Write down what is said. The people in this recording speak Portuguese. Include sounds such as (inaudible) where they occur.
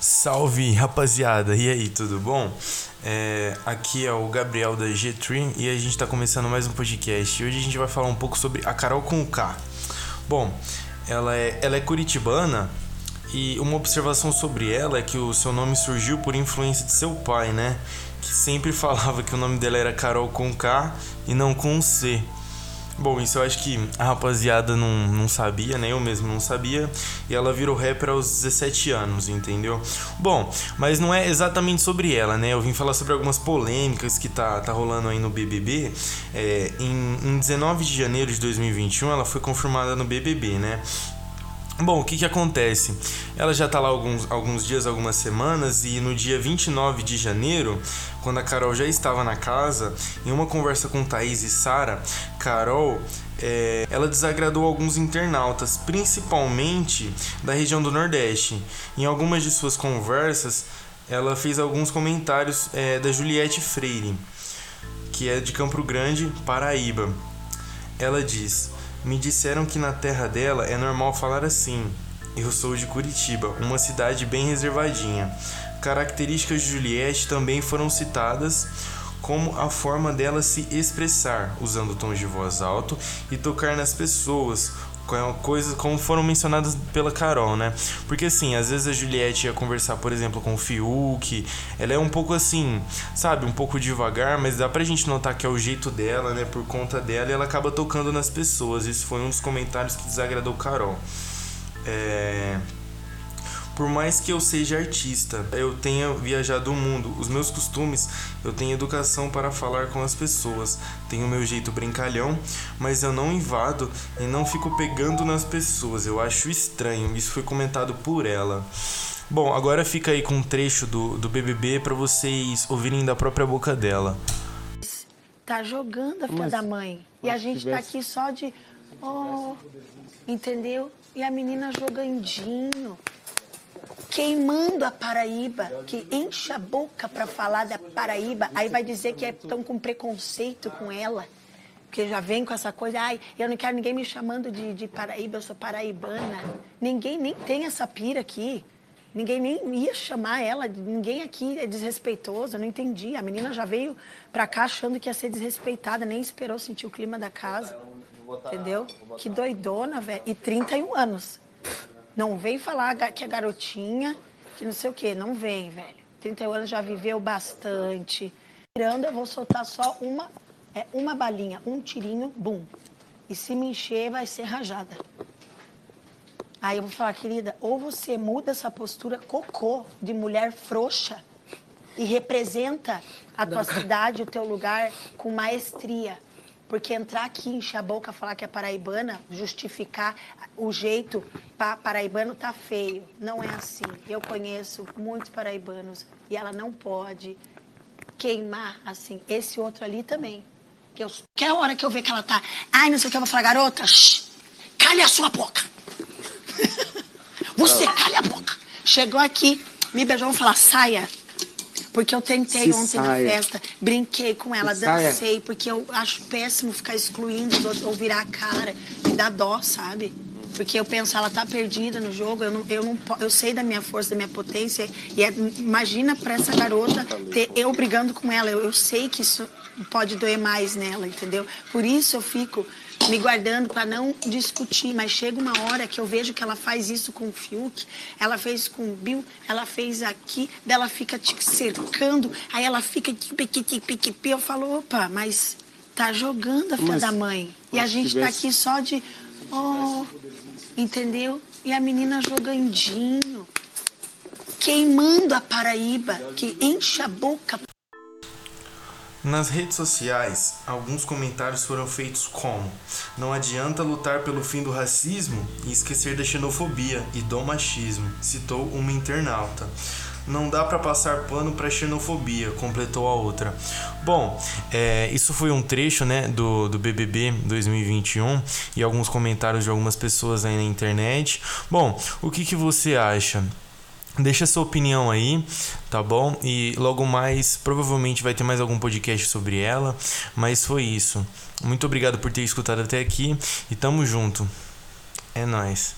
Salve rapaziada, e aí, tudo bom? É, aqui é o Gabriel da G3 e a gente está começando mais um podcast. Hoje a gente vai falar um pouco sobre a Carol com K. Bom, ela é, ela é curitibana e uma observação sobre ela é que o seu nome surgiu por influência de seu pai, né? Que sempre (laughs) falava que o nome dela era Carol com K e não com C. Bom, isso eu acho que a rapaziada não, não sabia, né? Eu mesmo não sabia. E ela virou rapper aos 17 anos, entendeu? Bom, mas não é exatamente sobre ela, né? Eu vim falar sobre algumas polêmicas que tá, tá rolando aí no BBB. É, em, em 19 de janeiro de 2021, ela foi confirmada no BBB, né? Bom, o que que acontece? Ela já tá lá alguns, alguns dias, algumas semanas, e no dia 29 de janeiro, quando a Carol já estava na casa, em uma conversa com Thaís e Sara, Carol é, ela desagradou alguns internautas, principalmente da região do Nordeste. Em algumas de suas conversas, ela fez alguns comentários é, da Juliette Freire, que é de Campo Grande, Paraíba. Ela diz. Me disseram que na terra dela é normal falar assim. Eu sou de Curitiba, uma cidade bem reservadinha. Características de Juliette também foram citadas, como a forma dela se expressar, usando tons de voz alto e tocar nas pessoas, coisas como foram mencionadas pela Carol, né? Porque assim, às vezes a Juliette ia conversar, por exemplo, com o Fiuk, ela é um pouco assim, sabe, um pouco devagar, mas dá pra gente notar que é o jeito dela, né? Por conta dela, e ela acaba tocando nas pessoas. Isso foi um dos comentários que desagradou Carol. É por mais que eu seja artista, eu tenha viajado o mundo, os meus costumes, eu tenho educação para falar com as pessoas, tenho o meu jeito brincalhão, mas eu não invado e não fico pegando nas pessoas, eu acho estranho, isso foi comentado por ela. Bom, agora fica aí com um trecho do, do BBB para vocês ouvirem da própria boca dela. Tá jogando a filha mas, da mãe. E a gente tivesse... tá aqui só de. Oh, entendeu? E a menina jogandinho queimando a Paraíba, que enche a boca para falar da Paraíba, aí vai dizer que estão é, com preconceito com ela, porque já vem com essa coisa, ai, eu não quero ninguém me chamando de, de Paraíba, eu sou paraibana. Ninguém nem tem essa pira aqui. Ninguém nem ia chamar ela, ninguém aqui é desrespeitoso, eu não entendi. A menina já veio pra cá achando que ia ser desrespeitada, nem esperou sentir o clima da casa. Entendeu? Que doidona, velho. E 31 anos. Não vem falar que é garotinha, que não sei o quê. Não vem, velho. 31 anos já viveu bastante. Tirando, eu vou soltar só uma, é, uma balinha, um tirinho, bum. E se me encher, vai ser rajada. Aí eu vou falar, querida, ou você muda essa postura cocô de mulher frouxa e representa a tua cidade, o teu lugar com maestria. Porque entrar aqui, encher a boca, falar que é paraibana, justificar o jeito pa paraibano tá feio. Não é assim. Eu conheço muitos paraibanos e ela não pode queimar assim. Esse outro ali também. Que eu, que é hora que eu ver que ela tá. Ai, não sei o que, eu vou falar, garota, shh, calha a sua boca. (laughs) Você calha a boca. Chegou aqui, me beijou, vou falar, saia. Porque eu tentei Se ontem saia. na festa, brinquei com ela, Se dancei, saia. porque eu acho péssimo ficar excluindo ou virar a cara. Me dá dó, sabe? Porque eu penso, ela tá perdida no jogo, eu, não, eu, não, eu sei da minha força, da minha potência. E é, imagina para essa garota ter eu brigando com ela. Eu, eu sei que isso pode doer mais nela, entendeu? Por isso eu fico me guardando para não discutir, mas chega uma hora que eu vejo que ela faz isso com o Fiuk, ela fez com o Bill, ela fez aqui, dela fica te cercando, aí ela fica aqui, piqui, piqui, eu falo, opa, mas tá jogando a filha mas, da mãe. E a gente tivesse... tá aqui só de, oh, entendeu? E a menina jogandinho, queimando a Paraíba, que enche a boca. Nas redes sociais, alguns comentários foram feitos como: Não adianta lutar pelo fim do racismo e esquecer da xenofobia e do machismo, citou uma internauta. Não dá para passar pano para xenofobia, completou a outra. Bom, é, isso foi um trecho né, do, do BBB 2021 e alguns comentários de algumas pessoas aí na internet. Bom, o que, que você acha? Deixa sua opinião aí, tá bom? E logo mais, provavelmente vai ter mais algum podcast sobre ela, mas foi isso. Muito obrigado por ter escutado até aqui e tamo junto. É nós.